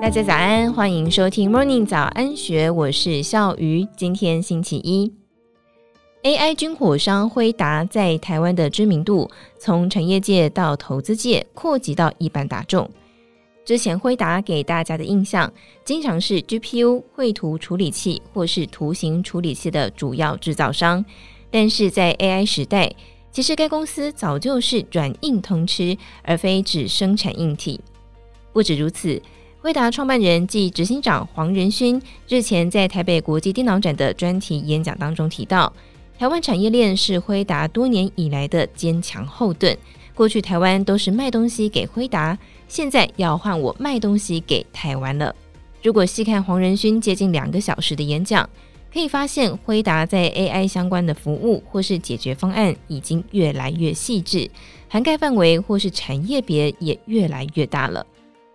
大家早安，欢迎收听 Morning 早安学，我是笑鱼。今天星期一，AI 军火商辉达在台湾的知名度从产业界到投资界扩及到一般大众。之前辉达给大家的印象，经常是 GPU 绘图处理器或是图形处理器的主要制造商，但是在 AI 时代，其实该公司早就是软硬通吃，而非只生产硬体。不止如此。辉达创办人暨执行长黄仁勋日前在台北国际电脑展的专题演讲当中提到，台湾产业链是辉达多年以来的坚强后盾。过去台湾都是卖东西给辉达，现在要换我卖东西给台湾了。如果细看黄仁勋接近两个小时的演讲，可以发现辉达在 AI 相关的服务或是解决方案已经越来越细致，涵盖范围或是产业别也越来越大了。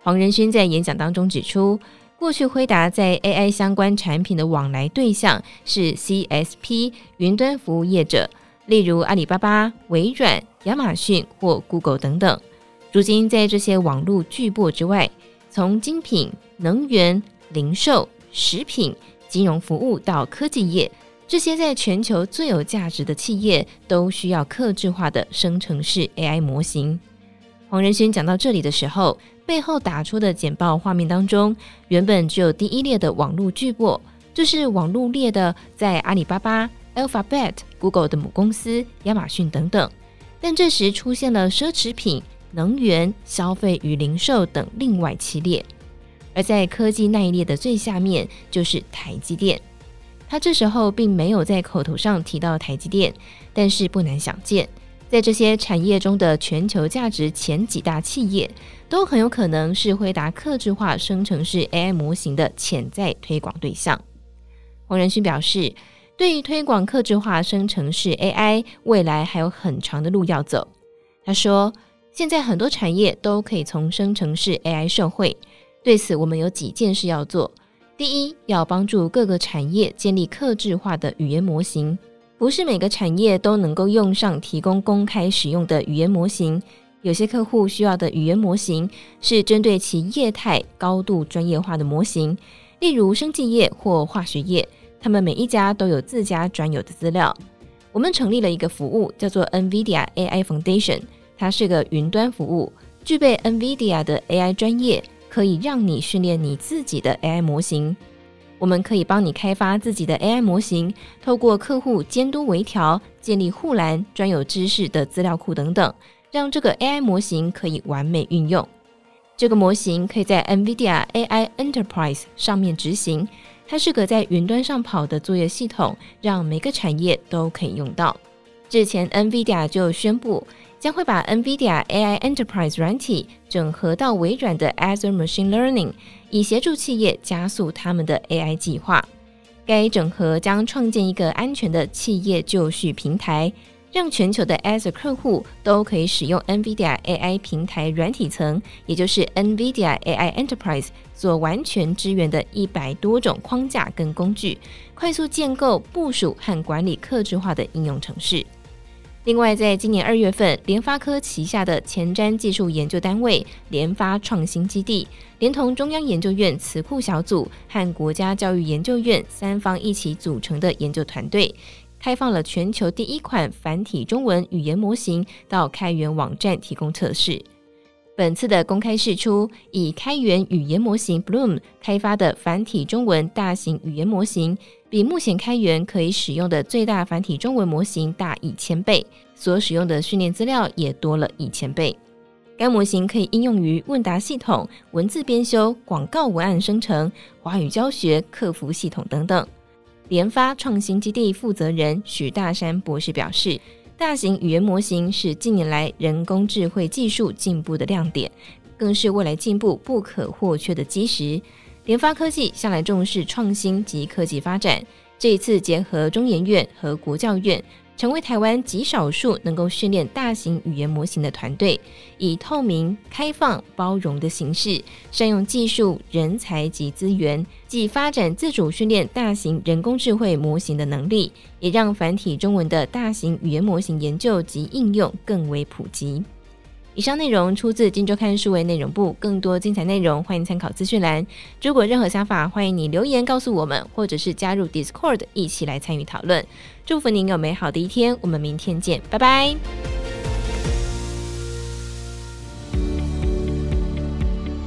黄仁勋在演讲当中指出，过去辉达在 AI 相关产品的往来对象是 CSP 云端服务业者，例如阿里巴巴、微软、亚马逊或 Google 等等。如今，在这些网络巨擘之外，从精品、能源、零售、食品、金融服务到科技业，这些在全球最有价值的企业，都需要客制化的生成式 AI 模型。黄仁勋讲到这里的时候，背后打出的简报画面当中，原本只有第一列的网络巨擘，就是网络列的在阿里巴巴、Alphabet、Google 的母公司亚马逊等等。但这时出现了奢侈品、能源、消费与零售等另外七列，而在科技那一列的最下面就是台积电。他这时候并没有在口头上提到台积电，但是不难想见。在这些产业中的全球价值前几大企业，都很有可能是辉达客制化生成式 AI 模型的潜在推广对象。黄仁勋表示，对于推广客制化生成式 AI，未来还有很长的路要走。他说，现在很多产业都可以从生成式 AI 受惠，对此我们有几件事要做。第一，要帮助各个产业建立客制化的语言模型。不是每个产业都能够用上提供公开使用的语言模型，有些客户需要的语言模型是针对其业态高度专业化的模型，例如生技业或化学业，他们每一家都有自家专有的资料。我们成立了一个服务，叫做 NVIDIA AI Foundation，它是个云端服务，具备 NVIDIA 的 AI 专业，可以让你训练你自己的 AI 模型。我们可以帮你开发自己的 AI 模型，透过客户监督微调、建立护栏、专有知识的资料库等等，让这个 AI 模型可以完美运用。这个模型可以在 NVIDIA AI Enterprise 上面执行，它是个在云端上跑的作业系统，让每个产业都可以用到。之前 NVIDIA 就宣布，将会把 NVIDIA AI Enterprise 软体整合到微软的 Azure Machine Learning，以协助企业加速他们的 AI 计划。该整合将创建一个安全的企业就绪平台，让全球的 Azure 客户都可以使用 NVIDIA AI 平台软体层，也就是 NVIDIA AI Enterprise 所完全支援的一百多种框架跟工具，快速建构、部署和管理客制化的应用程式。另外，在今年二月份，联发科旗下的前瞻技术研究单位联发创新基地，连同中央研究院词库小组和国家教育研究院三方一起组成的研究团队，开放了全球第一款繁体中文语言模型到开源网站提供测试。本次的公开释出，以开源语言模型 Bloom 开发的繁体中文大型语言模型。比目前开源可以使用的最大繁体中文模型大一千倍，所使用的训练资料也多了一千倍。该模型可以应用于问答系统、文字编修、广告文案生成、华语教学、客服系统等等。联发创新基地负责人许大山博士表示，大型语言模型是近年来人工智慧技术进步的亮点，更是未来进步不可或缺的基石。联发科技向来重视创新及科技发展，这一次结合中研院和国教院，成为台湾极少数能够训练大型语言模型的团队，以透明、开放、包容的形式，善用技术、人才及资源，既发展自主训练大型人工智慧模型的能力，也让繁体中文的大型语言模型研究及应用更为普及。以上内容出自《金周刊》数位内容部，更多精彩内容欢迎参考资讯栏。如果任何想法，欢迎你留言告诉我们，或者是加入 Discord 一起来参与讨论。祝福您有美好的一天，我们明天见，拜拜。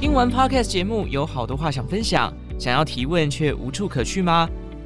听完 Podcast 节目，有好多话想分享，想要提问却无处可去吗？